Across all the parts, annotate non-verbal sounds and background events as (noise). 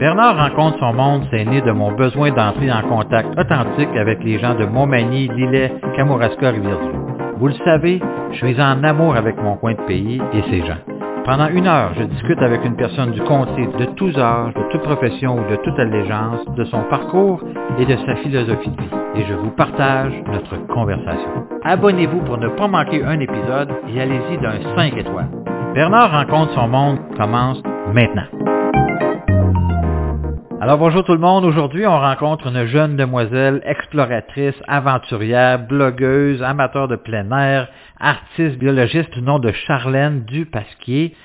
Bernard rencontre son monde, c'est né de mon besoin d'entrer en contact authentique avec les gens de Montmagny, Lillet, Kamouraska, Rivière-du-Loup. Vous le savez, je suis en amour avec mon coin de pays et ses gens. Pendant une heure, je discute avec une personne du comté de tous âges, de toute profession ou de toute allégeance, de son parcours et de sa philosophie de vie. Et je vous partage notre conversation. Abonnez-vous pour ne pas manquer un épisode et allez-y d'un 5 étoiles. Bernard rencontre son monde commence maintenant. Alors bonjour tout le monde. Aujourd'hui, on rencontre une jeune demoiselle exploratrice, aventurière, blogueuse, amateur de plein air, artiste, biologiste du nom de Charlène Dupasquier,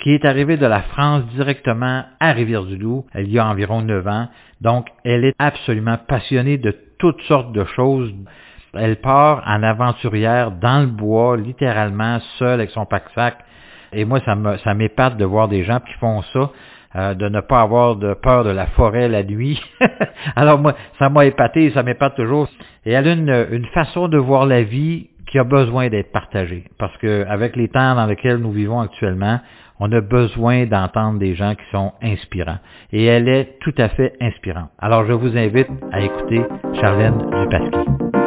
qui est arrivée de la France directement à Rivière-du-Loup il y a environ 9 ans. Donc, elle est absolument passionnée de toutes sortes de choses. Elle part en aventurière dans le bois, littéralement, seule avec son pack-sac. Et moi, ça m'épate de voir des gens qui font ça. Euh, de ne pas avoir de peur de la forêt la nuit. (laughs) Alors moi, ça m'a épaté, ça m'épate toujours. Et elle a une, façon de voir la vie qui a besoin d'être partagée. Parce que avec les temps dans lesquels nous vivons actuellement, on a besoin d'entendre des gens qui sont inspirants. Et elle est tout à fait inspirante. Alors je vous invite à écouter Charlène Dupasquier.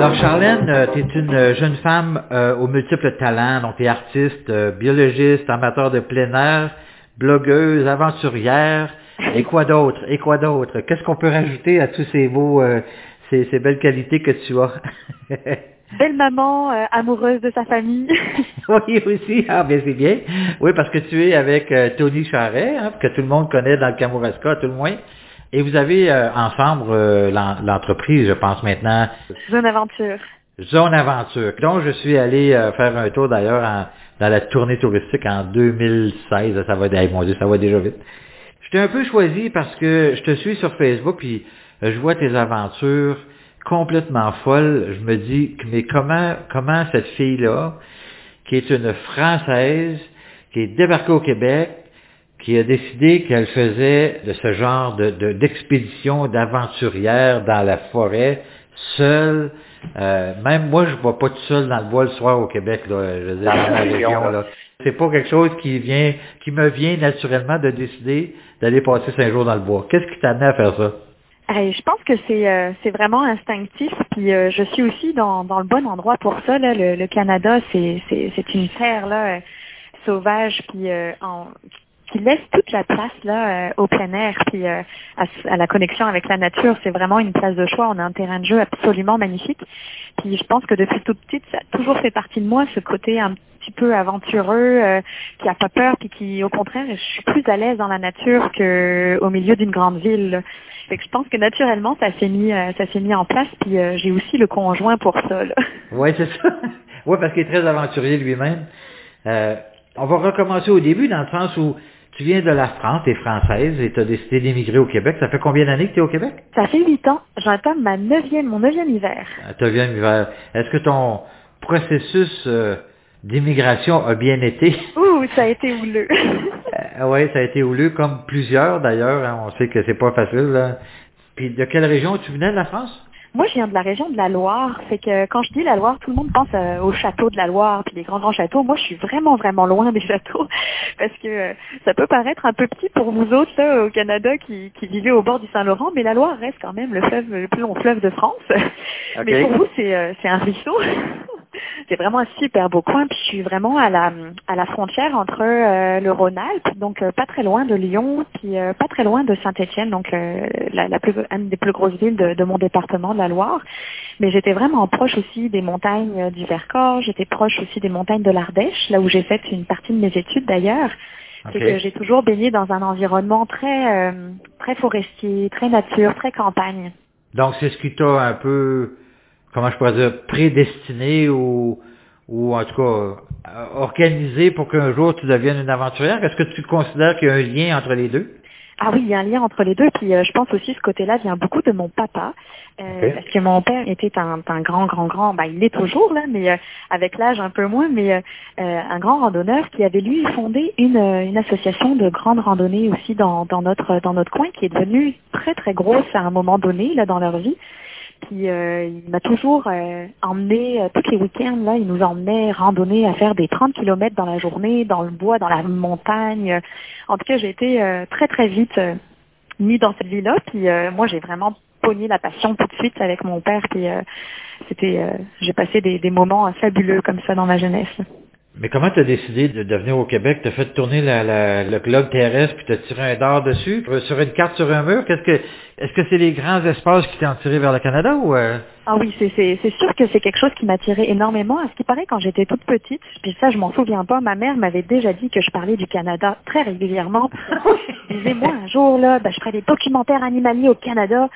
Alors Charlène, euh, tu es une jeune femme euh, aux multiples talents, donc tu es artiste, euh, biologiste, amateur de plein air, blogueuse, aventurière, et quoi d'autre, et quoi d'autre? Qu'est-ce qu'on peut rajouter à tous ces beaux, ces, ces, belles qualités que tu as? (laughs) Belle maman, amoureuse de sa famille. (laughs) oui, aussi, ah bien c'est bien. Oui, parce que tu es avec Tony Charret, hein, que tout le monde connaît dans le Kamouraska, tout le moins. Et vous avez euh, ensemble euh, l'entreprise, je pense maintenant. Zone Aventure. Zone Aventure. Donc, je suis allé euh, faire un tour d'ailleurs dans la tournée touristique en 2016. Ça va, mon Dieu, ça va déjà vite. Je t'ai un peu choisi parce que je te suis sur Facebook puis je vois tes aventures complètement folles. Je me dis, mais comment, comment cette fille-là, qui est une Française, qui est débarquée au Québec, qui a décidé qu'elle faisait de ce genre de, d'expédition d'aventurière dans la forêt, seule. Euh, même moi, je ne vais pas tout seul dans le bois le soir au Québec, là, je veux dire, dans la région. Là. C'est pas quelque chose qui vient, qui me vient naturellement de décider d'aller passer cinq jours dans le bois. Qu'est-ce qui t'a amené à faire ça? je pense que c'est euh, c'est vraiment instinctif. Puis euh, je suis aussi dans, dans le bon endroit pour ça. Là. Le, le Canada, c'est c'est une terre là sauvage puis en, qui laisse toute la place là euh, au plein air puis euh, à, la connexion avec la nature. C'est vraiment une place de choix. On a un terrain de jeu absolument magnifique. Puis je pense que depuis toute petite, ça a toujours fait partie de moi, ce côté un petit peu aventureux, euh, qui a pas peur, puis qui, au contraire, je suis plus à l'aise dans la nature qu'au milieu d'une grande ville. Fait que je pense que naturellement, ça s'est mis, ça s'est mis en place. Puis j'ai aussi le conjoint pour ça. (laughs) Oui, c'est ça. Oui, parce qu'il est très aventurier lui-même. on va recommencer au début, dans le sens où tu viens de la France, tu es française et tu as décidé d'émigrer au Québec. Ça fait combien d'années que tu es au Québec? Ça fait huit ans. J'entame ma neuvième, mon neuvième hiver. Ah, neuvième hiver. Est-ce que ton processus euh, d'immigration a bien été? (laughs) Ouh, ça a été houleux. (laughs) euh, oui, ça a été houleux, comme plusieurs d'ailleurs. Hein. On sait que c'est pas facile. Là. Puis de quelle région tu venais de la France? Moi, je viens de la région de la Loire. C'est que quand je dis la Loire, tout le monde pense euh, au château de la Loire, puis les grands grands châteaux. Moi, je suis vraiment vraiment loin des châteaux (laughs) parce que euh, ça peut paraître un peu petit pour vous autres là, au Canada qui, qui vivez au bord du Saint-Laurent, mais la Loire reste quand même le fleuve le plus long fleuve de France. (laughs) Mais pour vous, c'est euh, c'est un ruisseau. C'est vraiment un super beau coin. Puis je suis vraiment à la à la frontière entre le Rhône-Alpes, donc pas très loin de Lyon, puis pas très loin de Saint-Étienne, donc la, la plus, une des plus grosses villes de, de mon département la Loire. Mais j'étais vraiment proche aussi des montagnes du Vercors, j'étais proche aussi des montagnes de l'Ardèche, là où j'ai fait une partie de mes études d'ailleurs. C'est que j'ai toujours baigné dans un environnement très euh, très forestier, très nature, très campagne. Donc c'est ce qui t'a un peu, comment je pourrais dire, prédestiné ou ou en tout cas euh, organisé pour qu'un jour tu deviennes une aventurière? Est-ce que tu considères qu'il y a un lien entre les deux? Ah oui, il y a un lien entre les deux. Puis euh, je pense aussi ce côté-là vient beaucoup de mon papa, euh, parce que mon père était un, un grand, grand, grand. Bah, il est toujours là, mais euh, avec l'âge un peu moins. Mais un grand randonneur qui avait lui fondé une, une association de grandes randonnées aussi dans, dans notre dans notre coin, qui est devenue très très grosse à un moment donné là dans leur vie. Puis euh, il m'a toujours euh, emmené, euh, tous les week-ends, là, il nous emmenait randonner à faire des 30 kilomètres dans la journée, dans le bois, dans la montagne. En tout cas, j'ai été euh, très très vite euh, mis dans cette vie-là. Puis euh, moi, j'ai vraiment pogné la passion tout de suite avec mon père. Puis c'était, j'ai passé des, des moments fabuleux comme ça dans ma jeunesse. Mais comment tu as décidé de, de venir au Québec? Tu as fait tourner la, la- le globe terrestre puis tu as tiré un dard dessus? Euh, Sur une carte sur un mur? Qu'est-ce que est-ce que c'est les grands espaces qui t'ont tiré vers le Canada ou euh? Ah oui, c'est sûr que c'est quelque chose qui m'a tiré énormément. À ce qui paraît, quand j'étais toute petite, puis ça, je m'en souviens pas, ma mère m'avait déjà dit que je parlais du Canada très régulièrement. (laughs) Elle disait, moi, un jour, là, ben, je ferai des documentaires animaliers au Canada.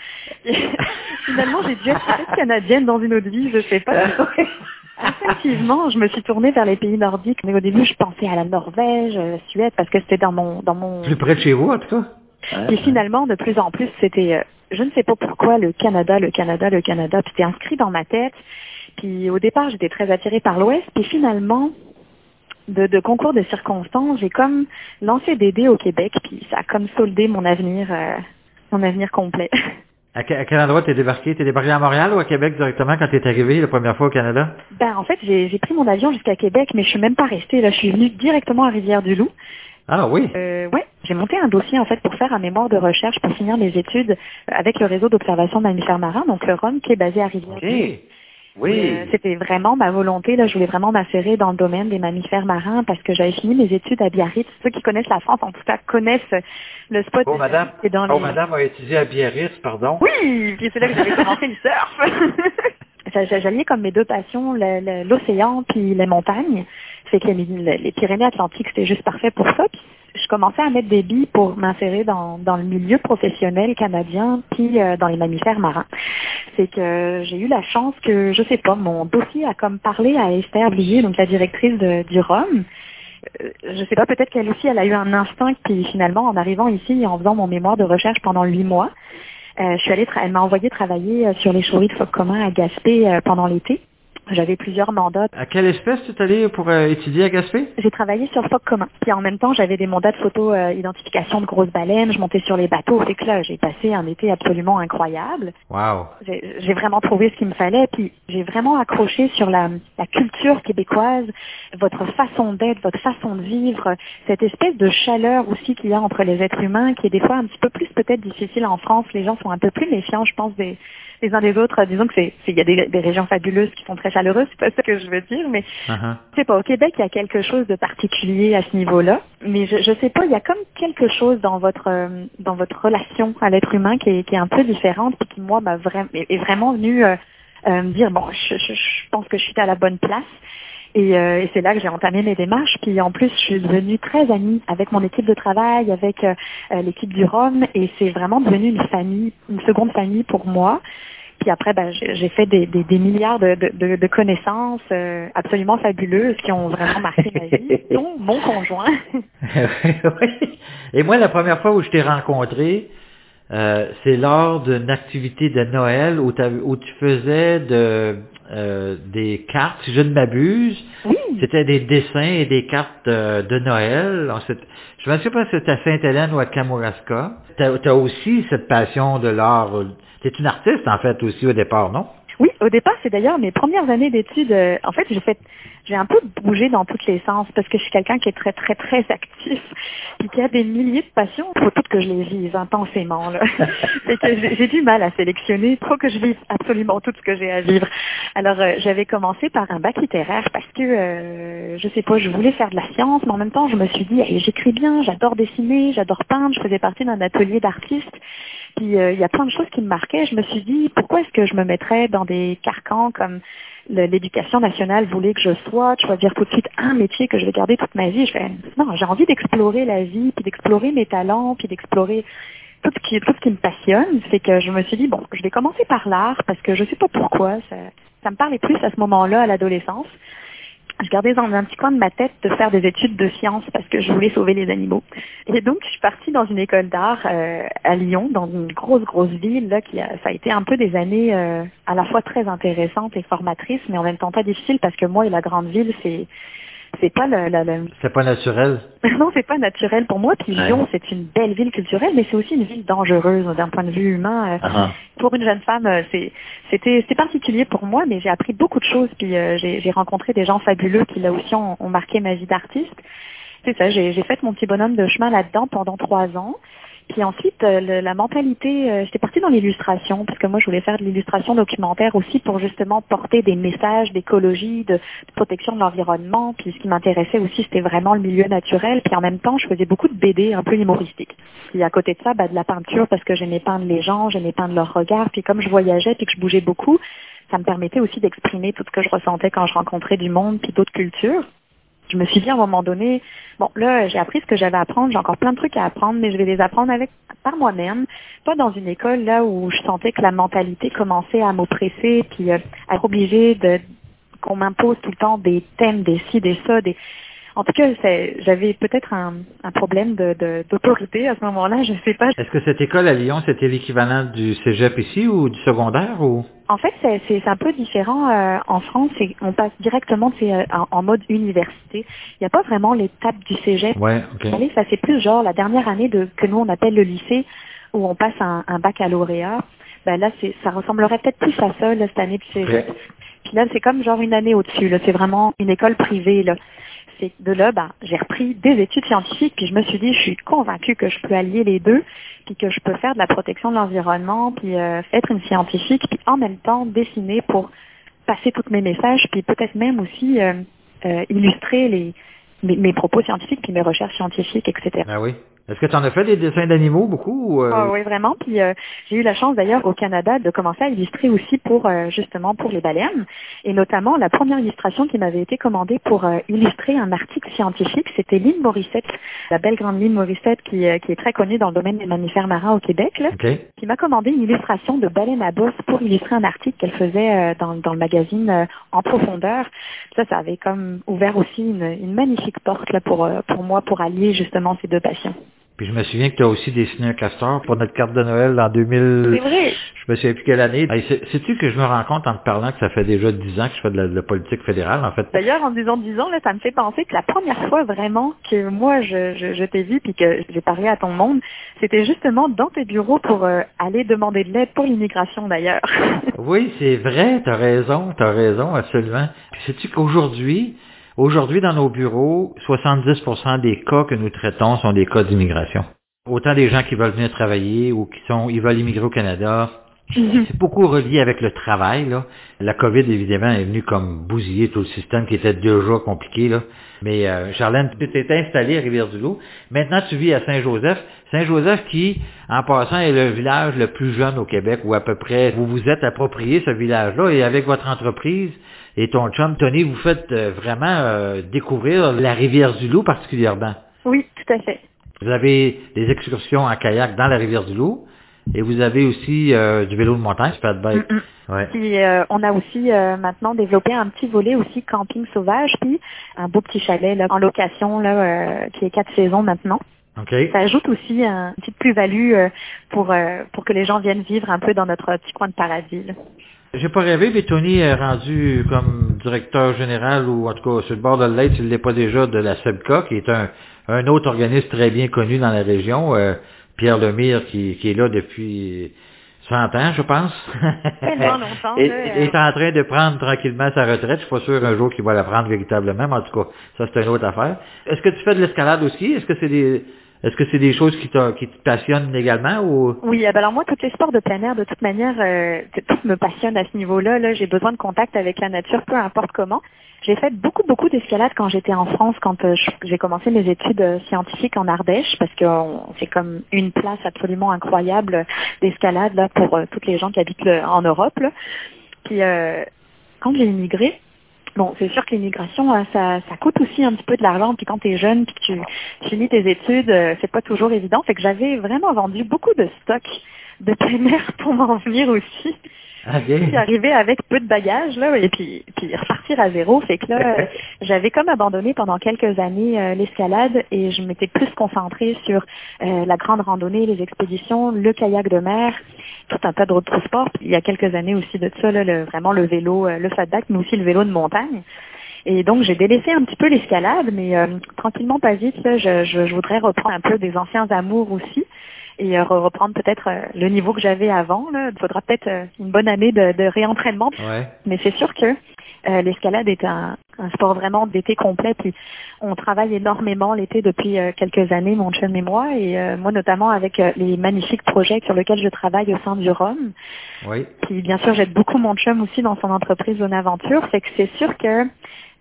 (laughs) Finalement, j'ai dû être canadienne dans une autre vie, je sais pas. (laughs) Effectivement, je me suis tournée vers les pays nordiques, mais au début, je pensais à la Norvège, euh, la Suède, parce que c'était dans mon dans mon Plus près de chez vous, en tout cas? puis finalement, de plus en plus, c'était, euh, je ne sais pas pourquoi, le Canada, le Canada, le Canada. Puis c'était inscrit dans ma tête. Puis au départ, j'étais très attirée par l'Ouest. Puis finalement, de, de concours de circonstances, j'ai comme lancé des dés au Québec. Puis ça a comme soldé mon avenir, euh, mon avenir complet. (laughs) À, que- à quel endroit t'es débarqué? T'es débarqué à Montréal ou à Québec directement quand t'es arrivé la première fois au Canada? ben en fait, j'ai pris mon avion jusqu'à Québec, mais je suis même pas restée. Là, je suis venue directement à Rivière-du-Loup. Ah oui? Euh, ouais, j'ai monté un dossier en fait pour faire un mémoire de recherche pour finir mes études avec le réseau d'observation de mammifères marins, donc le ROM qui est basé à Rivière. OK. Oui. Euh, C'était vraiment ma volonté. Là, je voulais vraiment m'insérer dans le domaine des mammifères marins parce que j'avais fini mes études à Biarritz. Ceux qui connaissent la France, en tout cas, connaissent le spot. Oh, madame. C'est dans Oh, les- madame a étudié à Biarritz, pardon. Oui, puis c'est là que j'avais (laughs) commencé le surf. (laughs) J'alliais comme mes deux passions, l'océan puis les montagnes. Fait que les, les Pyrénées Atlantiques, c'était juste parfait pour ça. Puis je commençais à mettre des billes pour m'insérer dans, dans le milieu professionnel canadien puis euh, dans les mammifères marins. C'est que j'ai eu la chance que, je sais pas, mon dossier a comme parlé à Esther Blier, donc la directrice du ROM. Euh, je sais pas, peut-être qu'elle aussi, elle a eu un instinct, puis finalement, en arrivant ici et en faisant mon mémoire de recherche pendant huit mois, euh, je suis allée, elle m'a envoyé travailler euh, sur les chauries de phoques communs à Gaspé euh, pendant l'été. J'avais plusieurs mandats. À quelle espèce tu es allé pour euh, étudier à Gaspé? J'ai travaillé sur phoques communs. Puis en même temps, j'avais des mandats de photo euh, identification de grosses baleines. Je montais sur les bateaux. Fait que là, j'ai passé un été absolument incroyable. Wow. J'ai j'ai vraiment trouvé ce qu'il me fallait, puis j'ai vraiment accroché sur la, la culture québécoise, votre façon d'être, votre façon de vivre, cette espèce de chaleur aussi qu'il y a entre les êtres humains, qui est des fois un petit peu plus peut-être difficile en France. Les gens sont un peu plus méfiants, je pense, des, les uns des autres. Disons que c'est, c'est- il y a des, des régions fabuleuses qui sont très chaleureuses, c'est pas ça que je veux dire, mais Uh-huh. je sais pas, au Québec, il y a quelque chose de particulier à ce niveau-là, mais je, je sais pas, il y a comme quelque chose dans votre euh, dans votre relation à l'être humain qui est, qui est un peu différente, puis qui moi m'a vraiment est vraiment venu euh, euh, me dire bon, je, je, je pense que je suis à la bonne place. Et, euh, et c'est là que j'ai entamé mes démarches. Puis en plus, je suis devenue très amie avec mon équipe de travail, avec euh, l'équipe du Rhum, et c'est vraiment devenu une famille, une seconde famille pour moi. Puis après, ben, j'ai fait des, des, des milliards de, de, de- de connaissances euh, absolument fabuleuses qui ont vraiment marqué ma vie, (laughs) dont mon conjoint. (laughs) Et moi, la première fois où je t'ai rencontré, euh, c'est lors d'une activité de Noël où, tu faisais de, euh, des cartes, si je ne m'abuse. Oui, C'était des dessins et des cartes de, de Noël. Je me souviens pas si c'était à Sainte-Hélène ou à Kamouraska. Tu as, aussi cette passion de l'art. Es une artiste, en fait, aussi au départ, non? Oui, au départ, c'est d'ailleurs mes premières années d'études. euh, en fait, j'ai fait, j'ai un peu bougé dans tous les sens parce que je suis quelqu'un qui est très, très, très actif, puis qui a des milliers de passions. Il faut toutes que je les vive intensément. Là. (laughs) Fait que j'ai du mal à sélectionner. Il faut que je vive absolument tout ce que j'ai à vivre. Alors, euh, j'avais commencé par un bac littéraire parce que, euh, je sais pas, je voulais faire de la science, mais en même temps, je me suis dit, Hey, j'écris bien, j'adore dessiner, j'adore peindre. Je faisais partie d'un atelier d'artistes. Puis euh, il y a plein de choses qui me marquaient. Je me suis dit, pourquoi est-ce que je me mettrais dans des carcans comme l'éducation nationale voulait que je sois, de choisir tout de suite un métier que je vais garder toute ma vie. Je fais, non, j'ai envie d'explorer la vie, puis d'explorer mes talents, puis d'explorer tout ce qui tout ce qui me passionne. C'est que je me suis dit, bon, je vais commencer par l'art parce que je sais pas pourquoi. Ça, ça me parlait plus à ce moment-là, à l'adolescence. Je gardais dans un petit coin de ma tête de faire des études de sciences parce que je voulais sauver les animaux. Et donc, je suis partie dans une école d'art euh, à Lyon, dans une grosse, grosse ville. Là, qui a, ça a été un peu des années euh, à la fois très intéressantes et formatrices, mais en même temps pas difficiles parce que moi et la grande ville, c'est c'est pas le, le, le- C'est pas naturel. (laughs) non, c'est pas naturel pour moi. Puis Ouais. Lyon, c'est une belle ville culturelle, mais c'est aussi une ville dangereuse d'un point de vue humain. Euh, Ah, Pour une jeune femme, euh, c'est c'était c'était particulier pour moi, mais j'ai appris beaucoup de choses. Puis euh, j'ai rencontré des gens fabuleux qui là aussi ont, ont marqué ma vie d'artiste. C'est ça, j'ai j'ai fait mon petit bonhomme de chemin là-dedans pendant trois ans. Puis ensuite, euh, la mentalité, euh, j'étais partie dans l'illustration, parce que moi, je voulais faire de l'illustration documentaire aussi pour justement porter des messages d'écologie, de, de protection de l'environnement. Puis ce qui m'intéressait aussi, c'était vraiment le milieu naturel. Puis en même temps, je faisais beaucoup de BD un peu humoristiques. Puis à côté de ça, bah, de la peinture, parce que j'aimais peindre les gens, j'aimais peindre leurs regards. Puis comme je voyageais, puis que je bougeais beaucoup, ça me permettait aussi d'exprimer tout ce que je ressentais quand je rencontrais du monde, puis d'autres cultures je me suis dit à un moment donné, bon là j'ai appris ce que j'avais à apprendre, j'ai encore plein de trucs à apprendre, mais je vais les apprendre avec par moi-même, pas dans une école là où je sentais que la mentalité commençait à m'oppresser, puis euh, à être obligée de qu'on m'impose tout le temps des thèmes, des ci, des ça, des en tout cas, j'avais peut-être un, un problème de- de- d'autorité à ce moment-là, je sais pas. Est-ce que cette école à Lyon, c'était l'équivalent du cégep ici ou du secondaire ou? En fait, c'est un peu différent euh, en France. On passe directement euh, en, en mode université. Il n'y a pas vraiment l'étape du cégep. Ouais, ça c'est plus genre la dernière année de que nous on appelle le lycée où on passe un, un baccalauréat. Ben là, ça ressemblerait peut-être plus à ça là, cette année de cégep. Puis là, c'est comme genre une année au-dessus. C'est vraiment une école privée. Là. C'est de là, ben, j'ai repris des études scientifiques. Puis je me suis dit, je suis convaincue que je peux allier les deux, puis que je peux faire de la protection de l'environnement, puis euh, être une scientifique, puis en même temps dessiner pour passer tous mes messages, puis peut-être même aussi euh, euh, illustrer les mes, mes propos scientifiques, puis mes recherches scientifiques, etc. Ah oui. Est-ce que tu en as fait des dessins d'animaux beaucoup ou, euh, Ah oui, vraiment. Puis euh, j'ai eu la chance d'ailleurs au Canada de commencer à illustrer aussi pour euh, justement pour les baleines. Et notamment la première illustration qui m'avait été commandée pour euh, illustrer un article scientifique, c'était Lynn Morissette, la belle grande Lynn Morissette qui, euh, qui est très connue dans le domaine des mammifères marins au Québec. Là OK. qui m'a commandé une illustration de baleine à bosse pour illustrer un article qu'elle faisait euh, dans, dans le magazine euh, En profondeur. Ça, ça avait comme ouvert aussi une, une magnifique porte là pour, pour moi pour allier justement ces deux passions. Puis je me souviens que tu as aussi dessiné un castor pour notre carte de Noël en 2000. C'est vrai. Je me souviens plus quelle année. Sais-tu que je me rends compte en te parlant que ça fait déjà 10 ans que je fais de la, de la politique fédérale, en fait? D'ailleurs, en disant 10 ans, là, ça me fait penser que la première fois vraiment que moi je, je, je t'ai vu puis que j'ai parlé à ton monde, c'était justement dans tes bureaux pour euh, aller demander de l'aide pour l'immigration d'ailleurs. (laughs) Oui, c'est vrai, t'as raison, t'as raison, absolument. Puis sais-tu qu'aujourd'hui, aujourd'hui dans nos bureaux, 70% des cas que nous traitons sont des cas d'immigration. Autant des gens qui veulent venir travailler ou qui sont, ils veulent immigrer au Canada. C'est beaucoup relié avec le travail, là. La COVID, évidemment, est venue comme bousiller tout le système qui était déjà compliqué, là. Mais, euh, Charlène, tu t'es installée à Rivière-du-Loup. Maintenant, tu vis à Saint-Joseph. Saint-Joseph qui, en passant, est le village le plus jeune au Québec, ou à peu près, vous vous êtes approprié ce village-là, et avec votre entreprise et ton chum Tony, vous faites euh, vraiment euh, découvrir la Rivière-du-Loup particulièrement. oui, tout à fait. Vous avez des excursions en kayak dans la Rivière-du-Loup, et vous avez aussi euh, du vélo de montagne, bike. Mm, mm. Ouais. Puis euh, on a aussi euh, maintenant développé un petit volet aussi camping sauvage, puis un beau petit chalet là, en location là, qui est quatre saisons maintenant. OK. Ça ajoute aussi un- une petite plus-value pour pour que les gens viennent vivre un peu dans notre petit coin de paradis. là. J'ai pas rêvé, mais Tony est rendu comme directeur général, ou en tout cas sur le bord de l'être, s'il ne l'est pas déjà, de la SEBCA, qui est un, un autre organisme très bien connu dans la région. euh, Pierre Lemire, qui, qui est là depuis 100 ans, je pense. Tellement (laughs) longtemps, Et- là, euh. est en train de prendre tranquillement sa retraite. Je suis pas sûr un jour qu'il va la prendre véritablement, mais en tout cas, ça c'est une autre affaire. Est-ce que tu fais de l'escalade aussi? Est-ce que c'est des est-ce que c'est des choses qui, qui te passionnent également ou? Oui, eh ben alors moi, tous les sports de plein air, de toute manière, euh, tout me passionne à ce niveau-là. Là, j'ai besoin de contact avec la nature, peu importe comment. J'ai fait beaucoup, beaucoup d'escalade quand j'étais en France, quand euh, j'ai commencé mes études euh, scientifiques en Ardèche, parce que c'est comme une place absolument incroyable d'escalade là pour toutes les gens qui habitent en Europe. Puis quand j'ai immigré, Bon, c'est sûr que l'immigration, euh, ça, ça coûte aussi un petit peu de l'argent. Puis quand tu es jeune, puis que tu, finis tes études, euh, c'est pas toujours évident. Fait que j'avais vraiment vendu beaucoup de stocks de plein air (laughs) pour m'en venir aussi. OK. Puis arriver avec peu de bagages là, et puis, puis repartir à zéro. Fait que là, (laughs) euh, j'avais comme abandonné pendant quelques années euh, l'escalade et je m'étais plus concentrée sur euh, la grande randonnée, les expéditions, le kayak de mer, tout un tas d'autres sports. Puis il y a quelques années aussi de ça, là, le- vraiment le vélo, euh, le fat back, mais aussi le vélo de montagne. Et donc j'ai délaissé un petit peu l'escalade, mais euh, tranquillement pas vite, là, je, je, je voudrais reprendre un peu des anciens amours aussi et euh, reprendre peut-être euh, le niveau que j'avais avant. Là. Il faudra peut-être une bonne année de, de réentraînement. Ouais. Mais c'est sûr que euh, l'escalade est un, un sport vraiment d'été complet. Puis on travaille énormément l'été depuis euh, quelques années, mon chum et moi, et euh, moi notamment avec euh, les magnifiques projets sur lesquels je travaille au sein du Rhum. Oui. Puis bien sûr, j'aide beaucoup mon chum aussi dans son entreprise Zone Aventure. Fait que c'est sûr que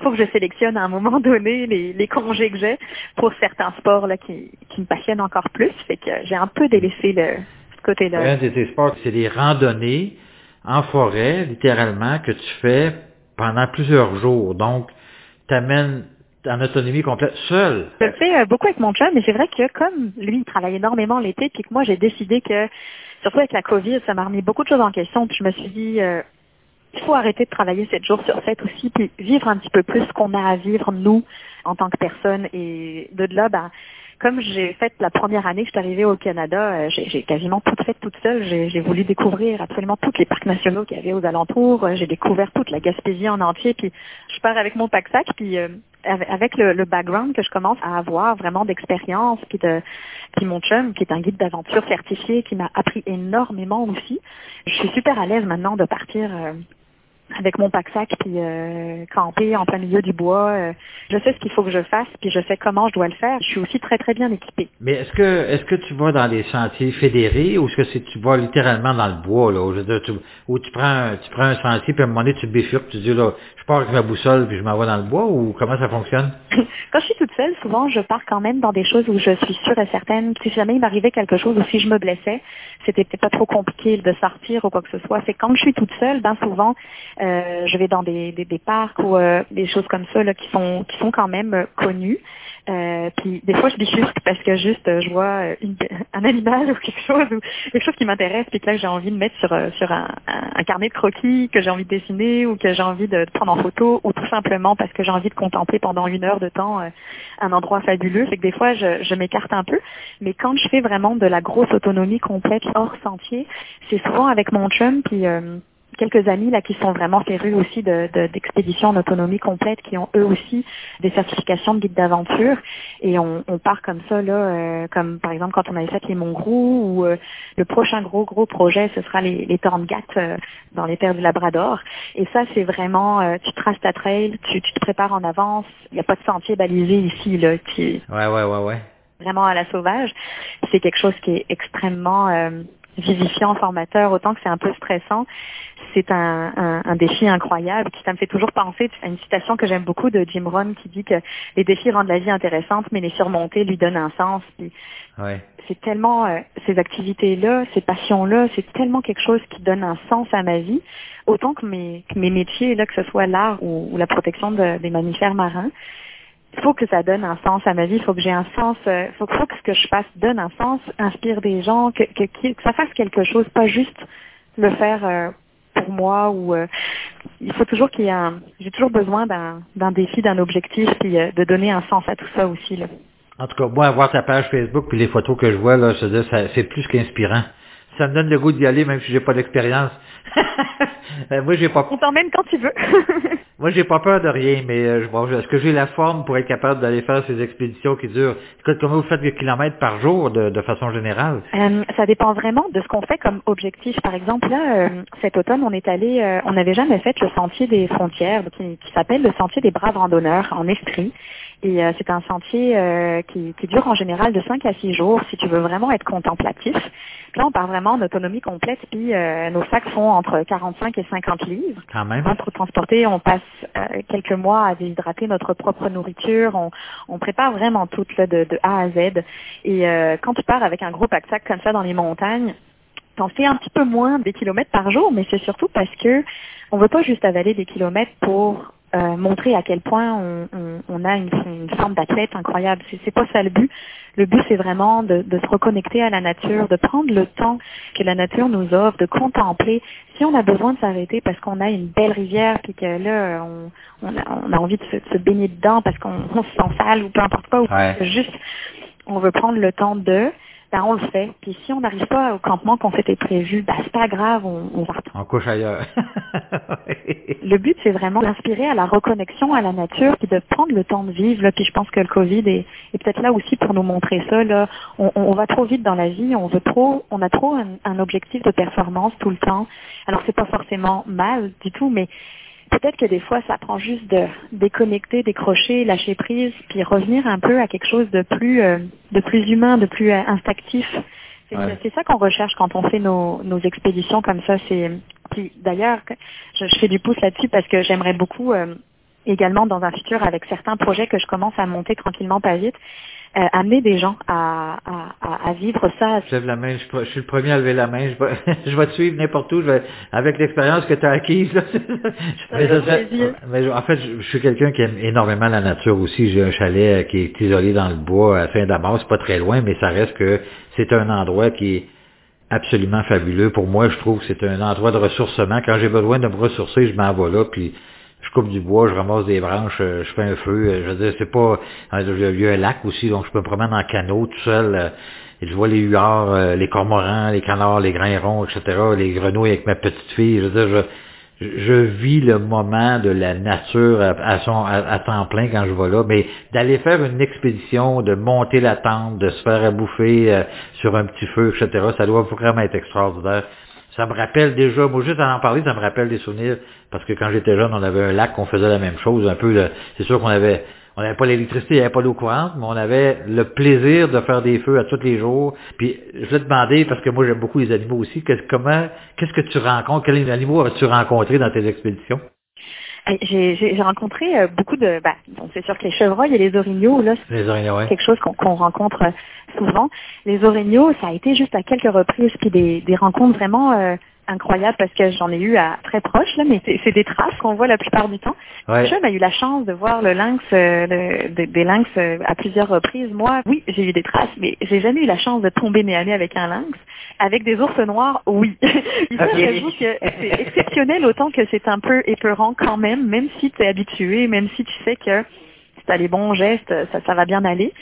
faut que je sélectionne à un moment donné les, les congés que j'ai pour certains sports là qui, qui me passionnent encore plus. Fait que j'ai un peu délaissé le ce côté-là. Un de tes sports, c'est des randonnées en forêt, littéralement, que tu fais pendant plusieurs jours. Donc, t'amènes en autonomie complète seul. Je le fais euh, beaucoup avec mon chum, mais c'est vrai que comme lui, il travaille énormément l'été, puis que moi, j'ai décidé que, surtout avec la COVID, ça m'a remis beaucoup de choses en question, puis je me suis dit, euh, il faut arrêter de travailler 7 jours sur 7 aussi, puis vivre un petit peu plus ce qu'on a à vivre, nous, en tant que personne. Et de là, ben, comme j'ai fait la première année que je suis arrivée au Canada, euh, j'ai quasiment tout fait toute seule. J'ai voulu découvrir absolument tous les parcs nationaux qu'il y avait aux alentours. Euh, J'ai découvert toute la Gaspésie en entier. Puis je pars avec mon pack-sac, puis euh, avec le, background que je commence à avoir vraiment d'expérience, puis de mon chum, qui est un guide d'aventure certifié, qui m'a appris énormément aussi. Je suis super à l'aise maintenant de partir avec mon pack-sac puis euh, camper en plein milieu du bois. euh, je sais ce qu'il faut que je fasse, puis je sais comment je dois le faire. Je suis aussi très très bien équipée. Mais est-ce que est-ce que tu vas dans les sentiers fédérés ou est-ce que c'est tu vas littéralement dans le bois là, où, je veux dire, tu, où tu prends un- tu prends un sentier puis à un moment donné tu bifurques, tu dis là, je pars avec ma boussole puis je m'en vais dans le bois ou comment ça fonctionne? (laughs) Quand je suis toute seule, souvent, je pars quand même dans des choses où je suis sûre et certaine. Si jamais il m'arrivait quelque chose ou si je me blessais, c'était peut-être pas trop compliqué de sortir ou quoi que ce soit. C'est quand je suis toute seule, ben souvent, euh, je vais dans des, des, des parcs ou euh, des choses comme ça là, qui sont qui sont quand même euh, connues. Euh, puis des fois, je bifurque parce que juste euh, je vois euh, une- (laughs) un animal ou quelque chose ou quelque chose qui m'intéresse puis que là j'ai envie de mettre sur euh, sur un, un- carnet de croquis que j'ai envie de dessiner ou que j'ai envie de, prendre en photo ou tout simplement parce que j'ai envie de contempler pendant une heure de temps euh, un endroit fabuleux. Fait que des fois je, je m'écarte un peu, mais quand je fais vraiment de la grosse autonomie complète hors sentier, c'est souvent avec mon chum puis euh, quelques amis là qui sont vraiment férus aussi de de- d'expéditions en autonomie complète, qui ont eux aussi des certifications de guide d'aventure et on, on part comme ça là, euh, comme par exemple quand on avait fait les Mongrous ou euh, le prochain gros gros projet ce sera les, les Torngat euh, dans les terres du Labrador et ça c'est vraiment tu traces ta trail, tu, tu te prépares en avance, il n'y a pas de sentier balisé ici là, tu Ouais ouais ouais ouais. vraiment à la sauvage. C'est quelque chose qui est extrêmement vivifiant, formateur, autant que c'est un peu stressant. C'est un, un, un défi incroyable qui ça me fait toujours penser à une citation que j'aime beaucoup de Jim Rohn qui dit que les défis rendent la vie intéressante, mais les surmonter lui donnent un sens. Puis Ouais. c'est tellement euh, ces activités-là, ces passions-là, c'est tellement quelque chose qui donne un sens à ma vie, autant que mes, que mes métiers, là, que ce soit l'art ou, ou la protection de- des mammifères marins. Il faut que ça donne un sens à ma vie, il faut que j'ai un sens, euh, faut, faut que ce que je fasse donne un sens, inspire des gens, que, que, que ça fasse quelque chose, pas juste le faire euh, pour moi ou euh, il faut toujours qu'il y ait un j'ai toujours besoin d'un d'un défi, d'un objectif, puis euh, de donner un sens à tout ça aussi. Là. En tout cas, moi, voir ta page Facebook puis les photos que je vois, là, je veux dire, ça- c'est plus qu'inspirant. Ça me donne le goût d'y aller, même si j'ai pas d'expérience. (laughs) Euh, moi, j'ai pas, On t'emmène quand tu veux. (laughs) moi, j'ai pas peur de rien, mais euh, bon, est-ce que j'ai la forme pour être capable d'aller faire ces expéditions qui durent? Écoute, comment vous faites des kilomètres par jour de, de façon générale? Euh, ça dépend vraiment de ce qu'on fait comme objectif. Par exemple, là, euh, cet automne, on est allé, euh, on n'avait jamais fait le sentier des frontières, qui, qui s'appelle le sentier des braves randonneurs en Estrie. Et euh, c'est un sentier euh, qui, qui dure en général de 5 à 6 jours si tu veux vraiment être contemplatif. Là, on part vraiment en autonomie complète, puis euh, nos sacs font entre 45 et 50 livres. Quand même. De transporter, on passe euh, quelques mois à déshydrater notre propre nourriture. On, on prépare vraiment tout là, de, de A à Z. Et euh, quand tu pars avec un gros pack-sac comme ça dans les montagnes, t'en fais un petit peu moins des kilomètres par jour, mais c'est surtout parce que on veut pas juste avaler des kilomètres pour euh, montrer à quel point on, on- on a une, une forme d'athlète incroyable. C'est, c'est pas ça le but. Le but, c'est vraiment de, de se reconnecter à la nature, de prendre le temps que la nature nous offre, de contempler. Si on a besoin de s'arrêter parce qu'on a une belle rivière, puis que là, on, on, a, on a envie de se, de se baigner dedans parce qu'on (laughs) on se sent sale ou peu importe quoi, ou Ouais. juste on veut prendre le temps de ben, on le fait. Puis si on n'arrive pas au campement qu'on s'était prévu, ben, c'est pas grave, on, on va On couche ailleurs. (laughs) Le but, c'est vraiment d'inspirer à la reconnexion à la nature, puis de prendre le temps de vivre. Là. Puis je pense que le Covid est, est peut-être là aussi pour nous montrer ça. Là. On, on va trop vite dans la vie, on veut trop, on a trop un, un objectif de performance tout le temps. Alors c'est pas forcément mal du tout, mais peut-être que des fois, ça prend juste de déconnecter, décrocher, lâcher prise, puis revenir un peu à quelque chose de plus, euh, de plus humain, de plus euh, instinctif. C'est Ouais. ça qu'on recherche quand on fait nos, nos expéditions comme ça. C'est puis d'ailleurs, je, je fais du pouce là-dessus parce que j'aimerais beaucoup euh, également dans un futur avec certains projets que je commence à monter tranquillement pas vite, euh, amener des gens à, à, vivre ça. Je lève la main, je, suis pas- je suis le premier à lever la main. Je vais, (laughs) je vais te suivre n'importe où. Je vais, avec l'expérience que tu as acquise. Là, (laughs) mais, en fait, je, je suis quelqu'un qui aime énormément la nature aussi. J'ai un chalet euh, qui est isolé dans le bois à Saint-Damas. C'est pas très loin, mais ça reste que c'est un endroit qui est absolument fabuleux. Pour moi, je trouve que c'est un endroit de ressourcement. Quand j'ai besoin de me ressourcer, je m'en vais là, puis coupe du bois, je ramasse des branches, euh, je fais un feu. euh, Je veux dire, c'est pas... euh, Il y a un lac aussi, donc je peux me promener en canot tout seul. euh, et je vois les huards, les cormorans, les canards, les grains etc., les grenouilles avec ma petite fille. Je veux dire, je, je vis le moment de la nature à, son, à, temps plein quand je vais là, mais d'aller faire une expédition, de monter la tente, de se faire à bouffer sur un petit feu, etc., ça doit vraiment être extraordinaire. Ça me rappelle déjà, moi juste à en parler, ça me rappelle des souvenirs, parce que quand j'étais jeune, on avait un lac, on faisait la même chose, un peu, c'est sûr qu'on avait, on n'avait pas l'électricité, il n'y avait pas d'eau courante, mais on avait le plaisir de faire des feux à tous les jours. Puis je vais te demander, parce que moi j'aime beaucoup les animaux aussi, comment, qu'est-ce que tu rencontres, quels animaux as-tu rencontré dans tes expéditions? Euh, J'ai j'ai- j'ai rencontré euh, beaucoup de... Bah, bon, c'est sûr que les chevreuils et les orignaux, là, Les orignaux, ouais. quelque chose qu'on qu'on rencontre euh, souvent. Les orignaux, ça a été juste à quelques reprises, puis des, des rencontres vraiment euh, incroyables parce que j'en ai eu à très proche, là, mais c'est des traces qu'on voit la plupart du temps. Ouais. Je a eu la chance de voir le lynx, euh, le- des- des lynx euh, à plusieurs reprises. Moi, oui, j'ai eu des traces, mais j'ai jamais eu la chance de tomber nez à nez avec un lynx. Avec des ours noirs, oui. Et ça, Ok. j'avoue que c'est exceptionnel autant que c'est un peu épeurant quand même, même si tu es habitué, même si tu sais que si tu as les bons gestes, ça, ça va bien aller.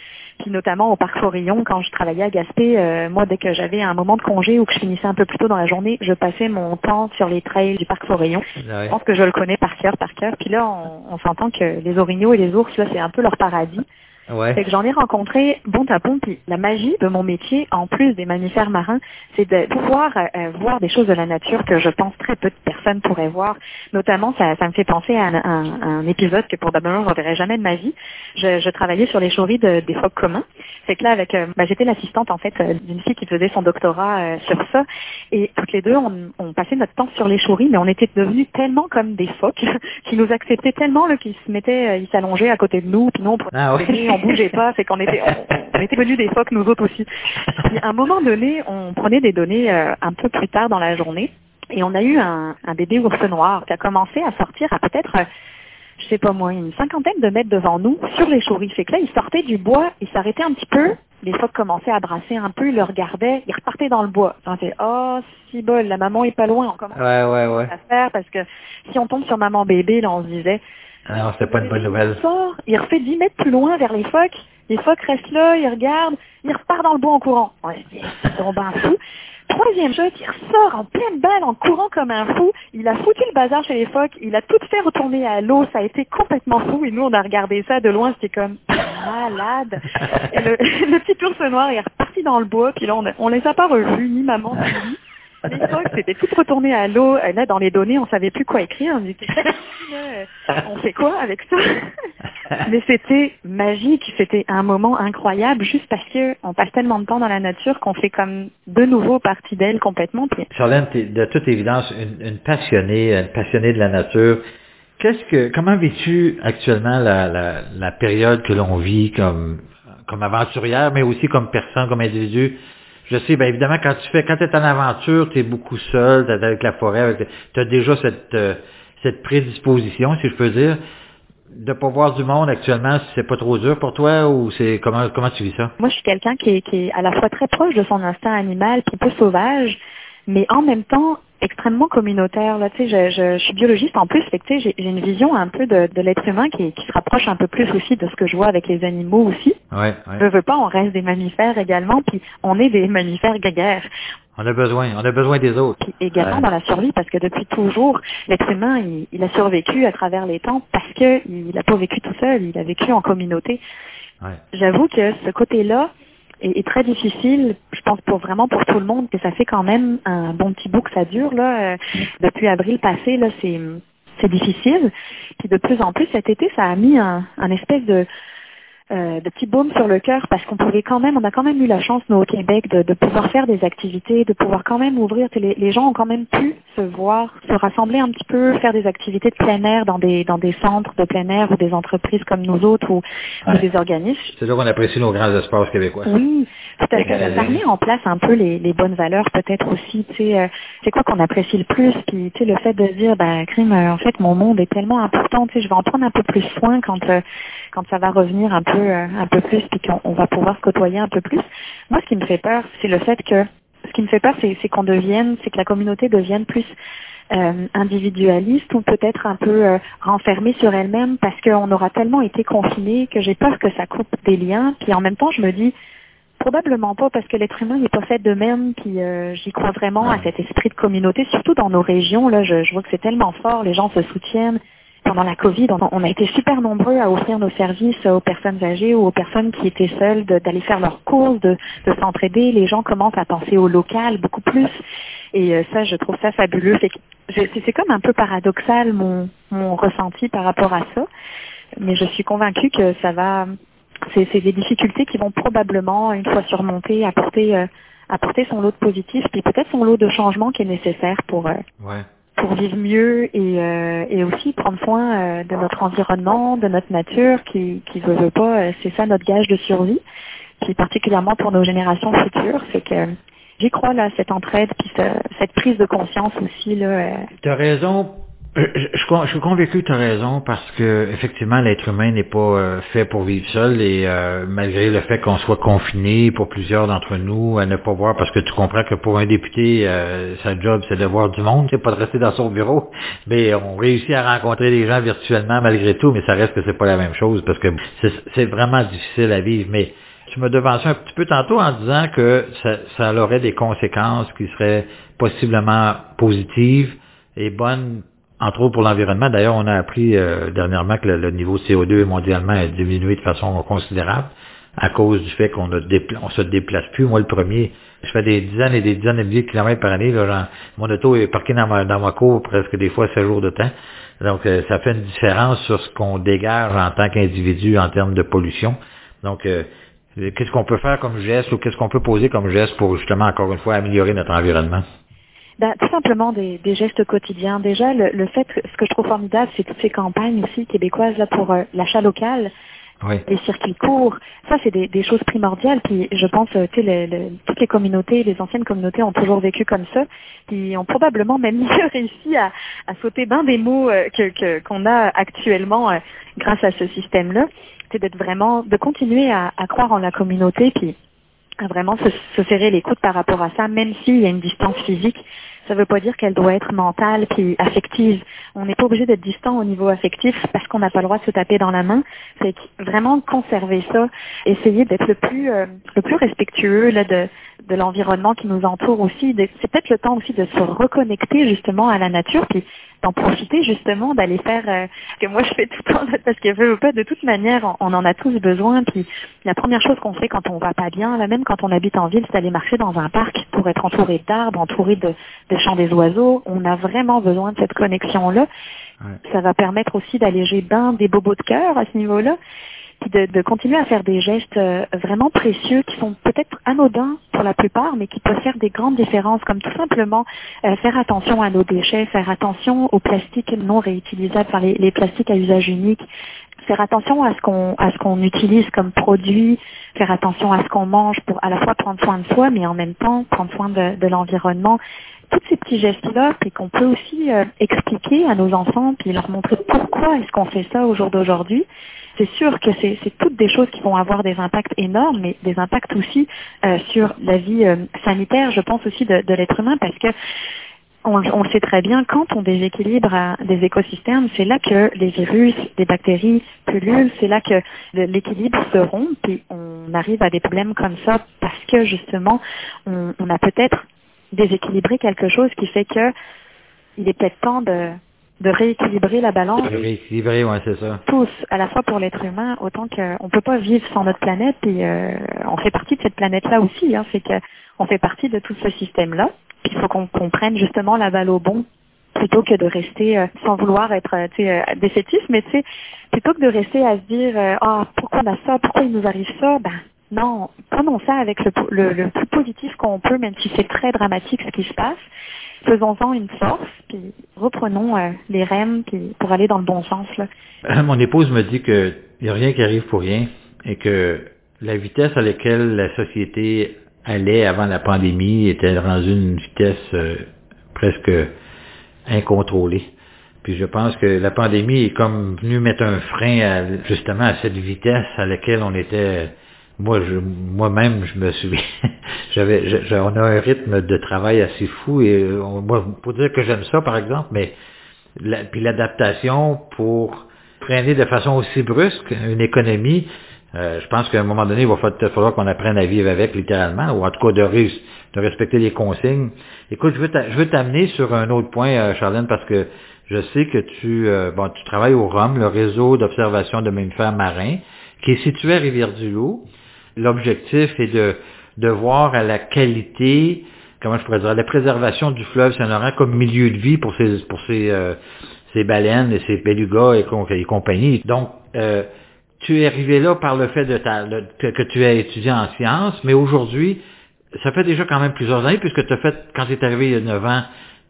Puis notamment au parc Forillon, quand je travaillais à Gaspé, euh, moi, dès que j'avais un moment de congé ou que je finissais un peu plus tôt dans la journée, je passais mon temps sur les trails du parc Forillon. Ouais. Je pense que je le connais par cœur, par cœur. Puis là, on, on s'entend que les orignaux et les ours, là, c'est un peu leur paradis. Ouais. Fait que j'en ai rencontré bon à bon. Puis la magie de mon métier, en plus des mammifères marins, c'est de pouvoir euh, euh, voir des choses de la nature que je pense très peu de personnes pourraient voir. Notamment, ça, ça me fait penser à un, un- un épisode que probablement je ne reverrai jamais de ma vie. Je, je travaillais sur les chauries de- des phoques communs. C'est que là, avec, euh, bah, j'étais l'assistante en fait euh, d'une fille qui faisait son doctorat euh, sur ça, et toutes les deux, on, on passait notre temps sur les chauries, mais on était devenus tellement comme des phoques, (laughs) qui nous acceptaient tellement qu'ils se mettaient, ils s'allongeaient à côté de nous, puis nous on Ah ouais. on bougeait pas, c'est qu'on était, on, on était devenus des phoques nous autres aussi. Puis à un moment donné, on prenait des données euh, un peu plus tard dans la journée, et on a eu un, un bébé ours noir qui a commencé à sortir à peut-être je sais pas moi, une cinquantaine de mètres devant nous, sur les chauries. Fait que là, il sortait du bois, il s'arrêtait un petit peu, les phoques commençaient à brasser un peu, ils le regardaient, ils repartaient dans le bois. On fait, oh, si bol, la maman est pas loin, on commence Ouais, ouais, ouais. à faire, parce que si on tombe sur maman bébé, là, on se disait, Ah Non, c'était pas une bonne nouvelle. il sort, il refait 10 mètres plus loin vers les phoques, les phoques restent là, ils regardent, il repart dans le bois en courant. On se dit, ben fou. Troisième shot, il ressort en pleine balle, en courant comme un fou. Il a foutu le bazar chez les phoques, il a tout fait retourner à l'eau, ça a été complètement fou. Et nous, on a regardé ça de loin, c'était comme malade. Et le, (laughs) le petit ours noir est reparti dans le bois, puis là, on, on les a pas revus, ni maman, ni lui. C'était tout retourné à l'eau. Là, dans les données, on savait plus quoi écrire. On était on fait quoi avec ça? Mais c'était magique, c'était un moment incroyable, juste parce que on passe tellement de temps dans la nature qu'on fait comme de nouveau partie d'elle complètement. Charlène, t'es de toute évidence une, passionnée, une passionnée de la nature. Comment vis-tu actuellement la, la, la période que l'on vit comme, comme aventurière, mais aussi comme personne, comme individu? Je sais, bien évidemment, quand tu fais, quand tu es en aventure, tu es beaucoup seul, t'es avec la forêt, tu as déjà cette, euh, cette prédisposition, si je peux dire, de pas voir du monde actuellement, c'est pas trop dur pour toi ou c'est comment comment tu vis ça? moi, je suis quelqu'un qui est, qui est à la fois très proche de son instinct animal, puis peu sauvage, mais en même temps extrêmement communautaire. Là, tu sais, je, je, je suis biologiste en plus, tu sais, j'ai j'ai une vision un peu de, de l'être humain qui, qui se rapproche un peu plus aussi de ce que je vois avec les animaux aussi. Ouais, Je ouais. veux pas, on reste des mammifères également, puis on est des mammifères grégaires. On a besoin, on a besoin des autres. Puis également Ouais. dans la survie, parce que depuis toujours, l'être humain, il, il a survécu à travers les temps parce que il n'a pas vécu tout seul, il a vécu en communauté. Ouais. J'avoue que ce côté-là est, très difficile, je pense pour vraiment pour tout le monde, que ça fait quand même un bon petit bout que ça dure là. euh, depuis avril passé, là, c'est c'est difficile. Puis de plus en plus cet été, ça a mis un, un espèce de euh, de petit baume sur le cœur parce qu'on pouvait quand même, on a quand même eu la chance, nous, au Québec, de, de pouvoir faire des activités, de pouvoir quand même ouvrir. Les, les gens ont quand même pu se voir, se rassembler un petit peu, faire des activités de plein air dans des, dans des centres de plein air ou des entreprises comme nous autres ou, ou des organismes. C'est là qu'on apprécie nos grands espaces québécois. Oui, tout à fait. Ça remet en place un peu les, les bonnes valeurs peut-être aussi. Tu sais, euh, c'est quoi qu'on apprécie le plus? Puis tu sais, le fait de se dire, ben, crime, euh, en fait, mon monde est tellement important. Tu sais, je vais en prendre un peu plus soin quand euh, quand ça va revenir un peu euh, un peu plus, puis qu'on on va pouvoir se côtoyer un peu plus. Moi, ce qui me fait peur, c'est le fait que ce qui me fait peur, c'est qu'on devienne, c'est que la communauté devienne plus euh, individualiste ou peut-être un peu euh, renfermée sur elle-même parce qu'on aura tellement été confinés que j'ai peur que ça coupe des liens. Puis en même temps, je me dis probablement pas parce que l'être humain n'est pas fait de même. Puis euh, j'y crois vraiment à cet esprit de communauté, surtout dans nos régions. Là, je, je vois que c'est tellement fort. Les gens se soutiennent. Pendant la Covid, on, a été super nombreux à offrir nos services aux personnes âgées ou aux personnes qui étaient seules d'aller faire leurs courses, de, de s'entraider. Les gens commencent à penser au local beaucoup plus. Et euh, ça, je trouve ça fabuleux. C'est comme un peu paradoxal mon, mon ressenti par rapport à ça. Mais je suis convaincue que ça va... C'est c'est des difficultés qui vont probablement, une fois surmontées, apporter, euh, apporter son lot de positif, puis peut-être son lot de changement qui est nécessaire pour, euh, Ouais. Pour vivre mieux et, euh, et aussi prendre soin euh, de notre environnement, de notre nature, qui, qui veut, veut pas, euh, c'est ça notre gage de survie, puis particulièrement pour nos générations futures, c'est que j'y crois là, cette entraide, puis ce- cette prise de conscience aussi là. euh, Tu as raison. Je, je- je suis convaincu que tu as raison parce que effectivement l'être humain n'est pas euh, fait pour vivre seul et euh, malgré le fait qu'on soit confiné pour plusieurs d'entre nous à ne pas voir parce que tu comprends que pour un député euh, sa job c'est de voir du monde, c'est pas de rester dans son bureau, mais on réussit à rencontrer des gens virtuellement malgré tout, mais ça reste que c'est pas la même chose parce que c'est c'est vraiment difficile à vivre. Mais tu me devançais un petit peu tantôt en disant que ça, ça aurait des conséquences qui seraient possiblement positives et bonnes, entre autres pour l'environnement. D'ailleurs, on a appris euh, dernièrement que le, le niveau CO2 mondialement a diminué de façon considérable à cause du fait qu'on ne se déplace plus. Moi, le premier, je fais des dizaines et des dizaines de milliers de kilomètres par année. Là, genre, mon auto est parqué dans ma, dans ma cour presque des fois 7 jours de temps. Donc, euh, ça fait une différence sur ce qu'on dégage en tant qu'individu en termes de pollution. Donc, euh, qu'est-ce qu'on peut faire comme geste ou qu'est-ce qu'on peut poser comme geste pour justement, encore une fois, améliorer notre environnement? Ben, tout simplement des, des gestes quotidiens. Déjà, le, le fait, ce que je trouve formidable, c'est toutes ces campagnes aussi québécoises là pour euh, l'achat local, Oui. les circuits courts. Ça, c'est des, des choses primordiales. Puis, je pense, euh, tu sais, le- le- toutes les communautés, les anciennes communautés ont toujours vécu comme ça. Puis, ont probablement même (laughs) mieux réussi à, à sauter bien des mots euh, que qu'on a actuellement euh, grâce à ce système-là. C'est d'être vraiment, de continuer à, à croire en la communauté, puis à vraiment se, se serrer les coudes par rapport à ça, même s'il y a une distance physique. Ça ne veut pas dire qu'elle doit être mentale puis affective. On n'est pas obligé d'être distant au niveau affectif parce qu'on n'a pas le droit de se taper dans la main. C'est vraiment conserver ça, essayer d'être le plus euh, le plus respectueux là, de, de l'environnement qui nous entoure aussi. C'est peut-être le temps aussi de se reconnecter justement à la nature puis d'en profiter justement d'aller faire euh, ce que moi je fais tout le temps parce que veut ou pas de toute manière on, on en a tous besoin. Puis la première chose qu'on fait quand on va pas bien là même quand on habite en ville c'est d'aller marcher dans un parc pour être entouré d'arbres entouré de, de chants des oiseaux. On a vraiment besoin de cette connexion là Ouais. ça va permettre aussi d'alléger ben des bobos de cœur à ce niveau là puis de, de continuer à faire des gestes euh, vraiment précieux qui sont peut-être anodins pour la plupart, mais qui peuvent faire des grandes différences, comme tout simplement euh, faire attention à nos déchets, faire attention aux plastiques non réutilisables, enfin les, les plastiques à usage unique, faire attention à ce qu'on à ce qu'on utilise comme produit, faire attention à ce qu'on mange pour à la fois prendre soin de soi, mais en même temps prendre soin de, de l'environnement. Tous ces petits gestes-là, puis qu'on peut aussi euh, expliquer à nos enfants, puis leur montrer pourquoi est-ce qu'on fait ça au jour d'aujourd'hui c'est sûr que c'est toutes des choses qui vont avoir des impacts énormes, mais des impacts aussi euh, sur la vie euh, sanitaire, je pense aussi de, l'être humain, parce que on, le sait très bien, quand on déséquilibre des écosystèmes, c'est là que les virus, les bactéries, pullules, c'est là que l'équilibre se rompt et on arrive à des problèmes comme ça parce que justement, on, on a peut-être déséquilibré quelque chose qui fait que il est peut-être temps de, de rééquilibrer la balance. De rééquilibrer, oui, c'est ça. Tous, à la fois pour l'être humain, autant qu'on ne peut pas vivre sans notre planète et euh, on fait partie de cette planète-là aussi. Hein, c'est qu'on fait partie de tout ce système-là. Puis il faut qu'on comprenne justement la balle au bon plutôt que de rester euh, sans vouloir être euh, euh, défaitiste, mais tu sais, plutôt que de rester à se dire ah pourquoi on a ça, pourquoi il nous arrive ça, ben non, prenons ça avec le, le, le plus positif qu'on peut, même si c'est très dramatique ce qui se passe. Faisons-en une force, puis reprenons les rênes puis pour aller dans le bon sens. Là. Mon épouse me dit qu'il n'y a rien qui arrive pour rien et que la vitesse à laquelle la société allait avant la pandémie était rendue une vitesse euh, presque incontrôlée. Puis je pense que la pandémie est comme venue mettre un frein à, justement à cette vitesse à laquelle on était. Moi, je, moi-même, je me suis, (laughs) j'avais, on a un rythme de travail assez fou et euh, moi, pour dire que j'aime ça, par exemple, mais puis l'adaptation pour freiner de façon aussi brusque une économie, euh, je pense qu'à un moment donné, il va falloir qu'on apprenne à vivre avec littéralement, ou en tout cas de, de respecter les consignes. Écoute, je veux t'amener sur un autre point, euh, Charlène, parce que je sais que tu, euh, bon, tu travailles au ROM, le réseau d'observation de mammifères marins, qui est situé à Rivière-du-Loup. L'objectif est de, voir à la qualité, comment je pourrais dire, la préservation du fleuve Saint-Laurent comme milieu de vie pour ces, pour ces, ces baleines et ces belugas et, compagnie. Donc, tu es arrivé là par le fait de ta, que, tu es étudié en sciences, mais aujourd'hui, ça fait déjà quand même plusieurs années, puisque tu as fait, quand tu es arrivé il y a 9 ans,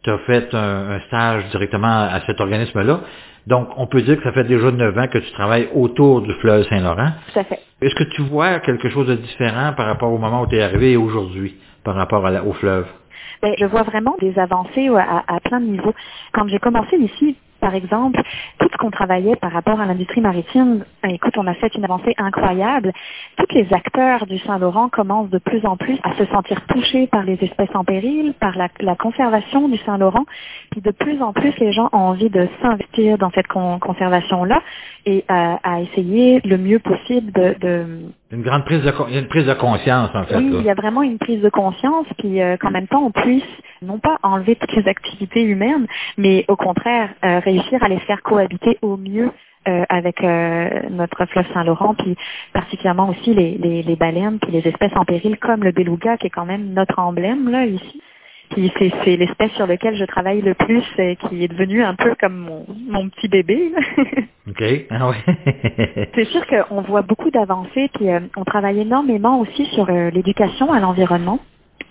tu as fait un, stage directement à cet organisme-là. Donc, on peut dire que ça fait déjà 9 ans que tu travailles autour du fleuve Saint-Laurent. Tout à fait. Est-ce que tu vois quelque chose de différent par rapport au moment où tu es arrivé et aujourd'hui, par rapport au fleuve? Ben, je vois vraiment des avancées à, à plein de niveaux. Quand j'ai commencé ici, par exemple, tout ce qu'on travaillait par rapport à l'industrie maritime, ben, écoute, on a fait une avancée incroyable. Tous les acteurs du Saint-Laurent commencent de plus en plus à se sentir touchés par les espèces en péril, par la, conservation du Saint-Laurent. Puis de plus en plus, les gens ont envie de s'investir dans cette conservation-là et à, essayer le mieux possible de, une grande prise de une prise de conscience en fait. Oui, il y a vraiment une prise de conscience, puis euh, qu'en même temps on puisse non pas enlever toutes les activités humaines, mais au contraire euh, réussir à les faire cohabiter au mieux euh, avec notre fleuve Saint-Laurent, puis particulièrement aussi les, les, les, baleines, puis les espèces en péril comme le beluga qui est quand même notre emblème là ici c'est l'espèce sur laquelle je travaille le plus et qui est devenu un peu comme mon, mon petit bébé. (laughs) OK. Ah ouais. (laughs) c'est sûr qu'on voit beaucoup d'avancées, puis euh, on travaille énormément aussi sur euh, l'éducation à l'environnement.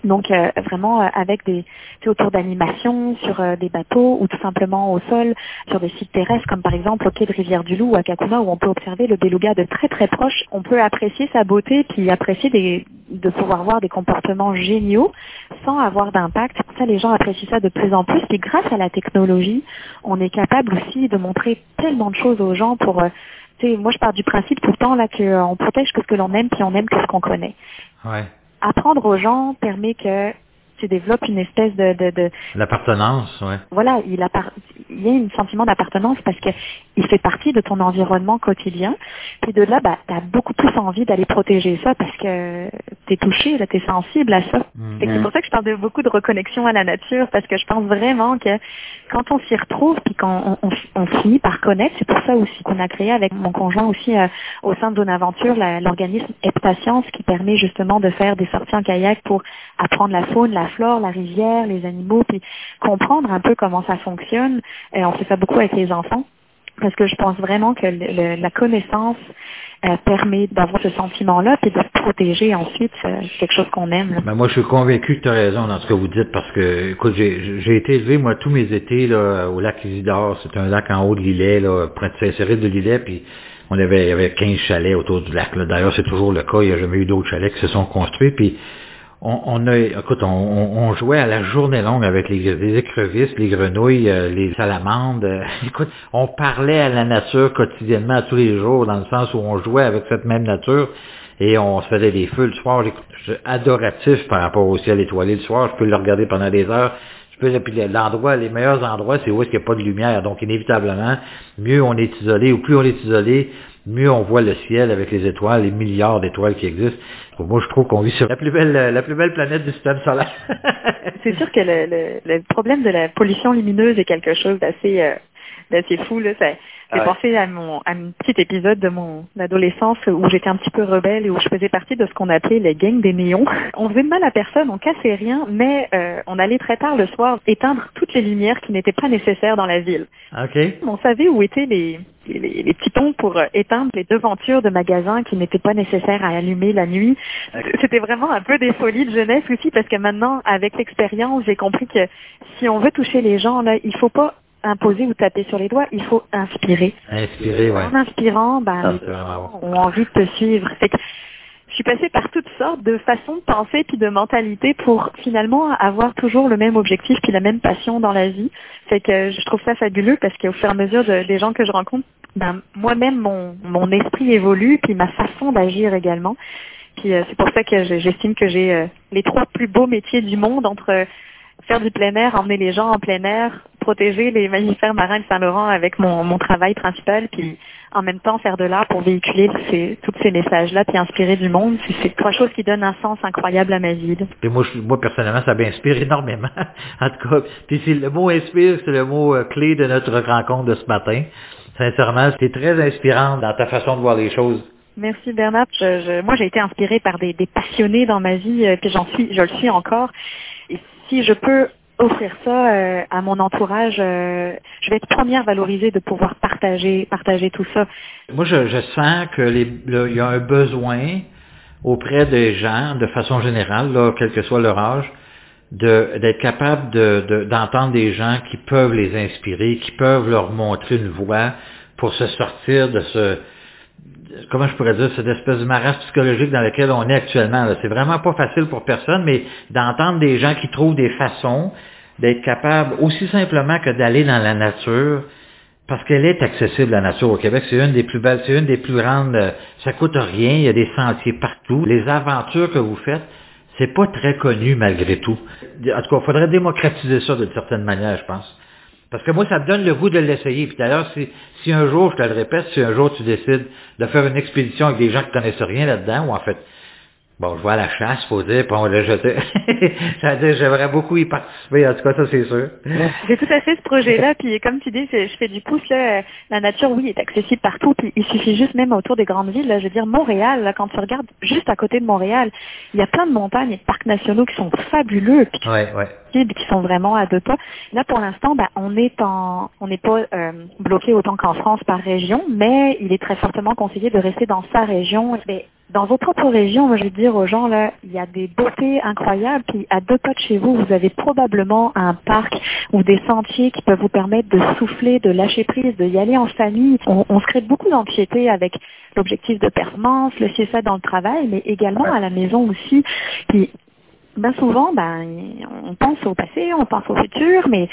Donc euh, vraiment euh, avec des autour d'animation sur euh, des bateaux ou tout simplement au sol sur des sites terrestres comme par exemple au quai de Rivière-du-Loup à Kakuma où on peut observer le beluga de très très proche. On peut apprécier sa beauté puis apprécier des, de pouvoir voir des comportements géniaux sans avoir d'impact. Ça les gens apprécient ça de plus en plus. Et grâce à la technologie, on est capable aussi de montrer tellement de choses aux gens pour moi je pars du principe temps là qu'on protège que ce que l'on aime puis on aime que ce qu'on connaît. Ouais apprendre aux gens permet que tu développes une espèce de... de, de L'appartenance, ouais. Voilà, il, il y a un sentiment d'appartenance parce que il fait partie de ton environnement quotidien. Puis de là, bah, tu as beaucoup plus envie d'aller protéger ça parce que tu es touché, tu es sensible à ça. Mm. C'est pour ça que je parle de beaucoup de reconnexion à la nature parce que je pense vraiment que quand on s'y retrouve puis quand on, on, finit par connaître, c'est pour ça aussi qu'on a créé avec mon conjoint aussi euh, au sein de Zone Aventure l'organisme Heptascience qui permet justement de faire des sorties en kayak pour apprendre la faune, la flore, la rivière, les animaux, puis comprendre un peu comment ça fonctionne. On fait ça beaucoup avec les enfants parce que je pense vraiment que la connaissance euh, permet d'avoir ce sentiment-là et de se protéger ensuite euh, quelque chose qu'on aime. Ben moi, je suis convaincu que tu as raison dans ce que vous dites parce que, écoute, j'ai été élevé, moi, tous mes étés là, au lac Isidore. C'est un lac en haut de l'îlet, près de Saint-Cyril de l'îlet, puis on avait, il y avait 15 chalets autour du lac. D'ailleurs, c'est toujours le cas. Il n'y a jamais eu d'autres chalets qui se sont construits. Puis on, écoute, on, jouait à la journée longue avec les, écrevisses, les grenouilles, euh, les salamandres. (laughs) écoute, on parlait à la nature quotidiennement, tous les jours, dans le sens où on jouait avec cette même nature et on se faisait des feux le soir. J'écoute, adoratif par rapport au ciel étoilé le soir. Je peux le regarder pendant des heures. peux, puis l'endroit, les meilleurs endroits, c'est où est-ce qu'il n'y a pas de lumière. Donc, inévitablement, mieux on est isolé, ou plus on est isolé, mieux on voit le ciel avec les étoiles, les milliards d'étoiles qui existent. Moi, je trouve qu'on vit sur la plus belle, la plus belle planète du système solaire. (laughs) c'est sûr que le, le, problème de la pollution lumineuse est quelque chose d'assez euh, fou. Là. J'ai ah pensé à mon à un petit épisode de mon adolescence où j'étais un petit peu rebelle et où je faisais partie de ce qu'on appelait les gangs des néons. (laughs) On faisait mal à personne, on cassait rien, mais euh, on allait très tard le soir éteindre toutes les lumières qui n'étaient pas nécessaires dans la ville. Ok. On savait où étaient les les, les, petits ponts pour euh, éteindre les devantures de magasins qui n'étaient pas nécessaires à allumer la nuit. C'était vraiment un peu des folies de jeunesse aussi parce que maintenant, avec l'expérience, j'ai compris que si on veut toucher les gens, là, il faut pas imposer ou taper sur les doigts, il faut inspirer. Inspirer, ouais. En inspirant, ben, gens ont envie de te suivre. je suis passée par toutes sortes de façons de penser puis de mentalité pour finalement avoir toujours le même objectif puis la même passion dans la vie. Fait que je trouve ça fabuleux parce qu'au fur et à mesure des gens que je rencontre, ben, moi-même mon, mon esprit évolue puis ma façon d'agir également. Puis euh, c'est pour ça que j'estime que j'ai euh, les trois plus beaux métiers du monde entre faire du plein air, emmener les gens en plein air, protéger les mammifères marins de Saint-Laurent avec mon, mon travail principal, puis en même temps faire de l'art pour véhiculer ces, tous ces messages-là, puis inspirer du monde. C'est trois choses qui donnent un sens incroyable à ma vie. Et moi, moi, personnellement, ça m'inspire énormément. (laughs) en tout cas, puis le mot inspire, c'est le mot euh, clé de notre rencontre de ce matin. Sincèrement, c'est très inspirant dans ta façon de voir les choses. Merci Bernard. Je, moi, j'ai été inspirée par des, des passionnés dans ma vie, euh, puis j'en suis, je le suis encore. Et si je peux offrir ça euh, à mon entourage, euh, je vais être première valorisée de pouvoir partager, partager tout ça. Moi, je, sens que y a un besoin auprès des gens, de façon générale, quel que soit leur âge, d'être capable d'entendre de, des gens qui peuvent les inspirer, qui peuvent leur montrer une voie pour se sortir de ce, comment je pourrais dire, cette espèce de marasme psychologique dans lequel on est actuellement. C'est vraiment pas facile pour personne, mais d'entendre des gens qui trouvent des façons d'être capables, aussi simplement que d'aller dans la nature, parce qu'elle est accessible, la nature au Québec. C'est une des plus belles, c'est une des plus grandes, euh, ça coûte rien, il y a des sentiers partout. Les aventures que vous faites, c'est pas très connu malgré tout. En tout cas, il faudrait démocratiser ça d'une certaine manière, je pense. Parce que moi, ça me donne le goût de l'essayer. Puis d'ailleurs, si, si un jour, je te le répète, si un jour tu décides de faire une expédition avec des gens qui connaissent rien là-dedans, ou en fait, Bon, je vois la chasse, faut dire, puis on l'a (laughs) jeté. j'aimerais beaucoup y participer, en tout cas, ça c'est sûr. J'ai tout à fait ce projet-là, puis comme tu dis, je fais du pouce, là, la nature, oui, est accessible partout, puis il suffit juste même autour des grandes villes, là, je veux dire, Montréal, là, quand tu regardes juste à côté de Montréal, il y a plein de montagnes et de parcs nationaux qui sont fabuleux, puis ouais, ouais. qui sont vraiment à deux pas. Là, pour l'instant, ben, on est en, on n'est pas euh, bloqué autant qu'en France par région, mais il est très fortement conseillé de rester dans sa région. Mais dans vos propres régions, moi je vais dire aux gens là, il y a des beautés incroyables. Puis à deux pas de chez vous, vous avez probablement un parc ou des sentiers qui peuvent vous permettre de souffler, de lâcher prise, de y aller en famille. On, on se crée beaucoup d'anxiété avec l'objectif de performance, le ça dans le travail, mais également à la maison aussi. Puis ben souvent, ben, on pense au passé, on pense au futur, mais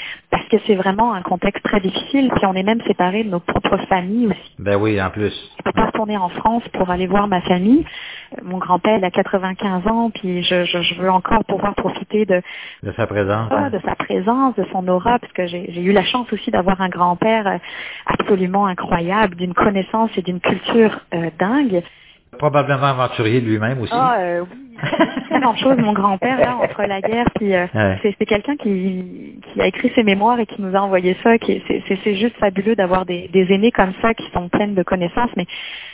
que c'est vraiment un contexte très difficile, puis on est même séparés de nos propres familles aussi. Ben oui, en plus. Je peux pas retourner en France pour aller voir ma famille. Mon grand-père a 95 ans, puis je, je, veux encore pouvoir profiter de de sa présence, hein. de sa présence, de son aura, parce que j'ai eu la chance aussi d'avoir un grand-père euh, absolument incroyable, d'une connaissance et d'une culture euh, dingue. Probablement aventurier lui-même aussi. Ah euh, oui tellement chose, mon grand-père, là, entre la guerre, puis euh, c'est quelqu'un qui, qui a écrit ses mémoires et qui nous a envoyé ça. Qui c'est juste fabuleux d'avoir des, des aînés comme ça qui sont pleines de connaissances. Mais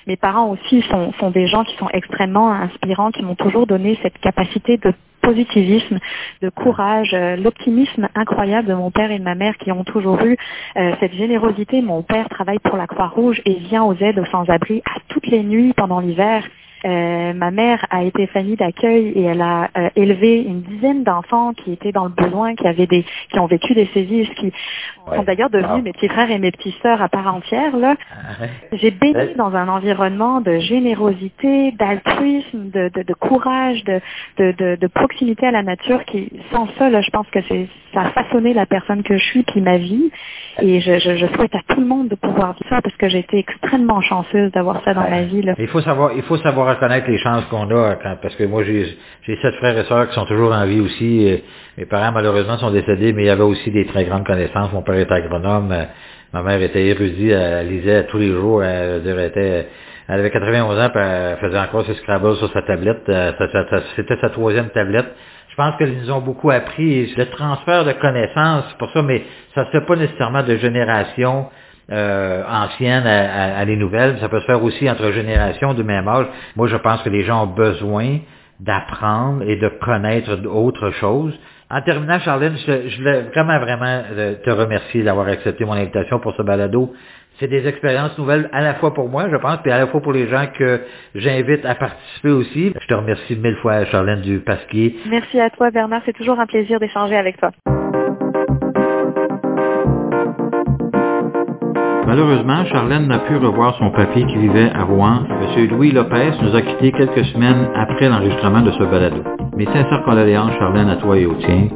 mes parents aussi sont, sont des gens qui sont extrêmement inspirants, qui m'ont toujours donné cette capacité de positivisme, de courage, euh, l'optimisme incroyable de mon père et de ma mère qui ont toujours eu euh, cette générosité. Mon père travaille pour la Croix-Rouge et vient aux aides aux sans-abri à toutes les nuits pendant l'hiver. Euh, ma mère a été famille d'accueil et elle a euh, élevé une dizaine d'enfants qui étaient dans le besoin, qui avaient des, qui ont vécu des sévices, qui sont d'ailleurs devenus mes petits frères et mes petites sœurs à part entière. Là, ah j'ai baigné dans un environnement de générosité, d'altruisme, de, de, de, courage, de, de, de, proximité à la nature. Qui, sans ça, là, je pense que c'est ça a façonné la personne que je suis puis ma vie. Et je, je, je souhaite à tout le monde de pouvoir vivre ça parce que j'ai été extrêmement chanceuse d'avoir ça dans ma vie. Là. Il faut savoir, il faut savoir faire connaître les chances qu'on a, parce que moi j'ai sept frères et sœurs qui sont toujours en vie aussi. Mes parents malheureusement sont décédés, mais il y avait aussi des très grandes connaissances. Mon père était agronome, ma mère était érudite, elle lisait tous les jours, elle, avait 91 ans, puis elle faisait encore ses Scrabble sur sa tablette. C'était sa troisième tablette. Je pense qu'ils nous ont beaucoup appris. Le transfert de connaissances, pour ça, mais ça ne se fait pas nécessairement de génération euh, ancienne à, les nouvelles. Ça peut se faire aussi entre générations du même âge. Moi, je pense que les gens ont besoin d'apprendre et de connaître autre chose. En terminant, Charlène, je, je voulais vraiment, vraiment euh, te remercier d'avoir accepté mon invitation pour ce balado c'est des expériences nouvelles à la fois pour moi, je pense, puis à la fois pour les gens que j'invite à participer aussi. Je te remercie mille fois, Charlène du Pasquier. Merci à toi, Bernard. C'est toujours un plaisir d'échanger avec toi. Malheureusement, Charlène n'a pu revoir son papy qui vivait à Rouen. M. Louis Lopez nous a quittés quelques semaines après l'enregistrement de ce balado. Mes sincères condoléances, Charlène, à toi et au tien.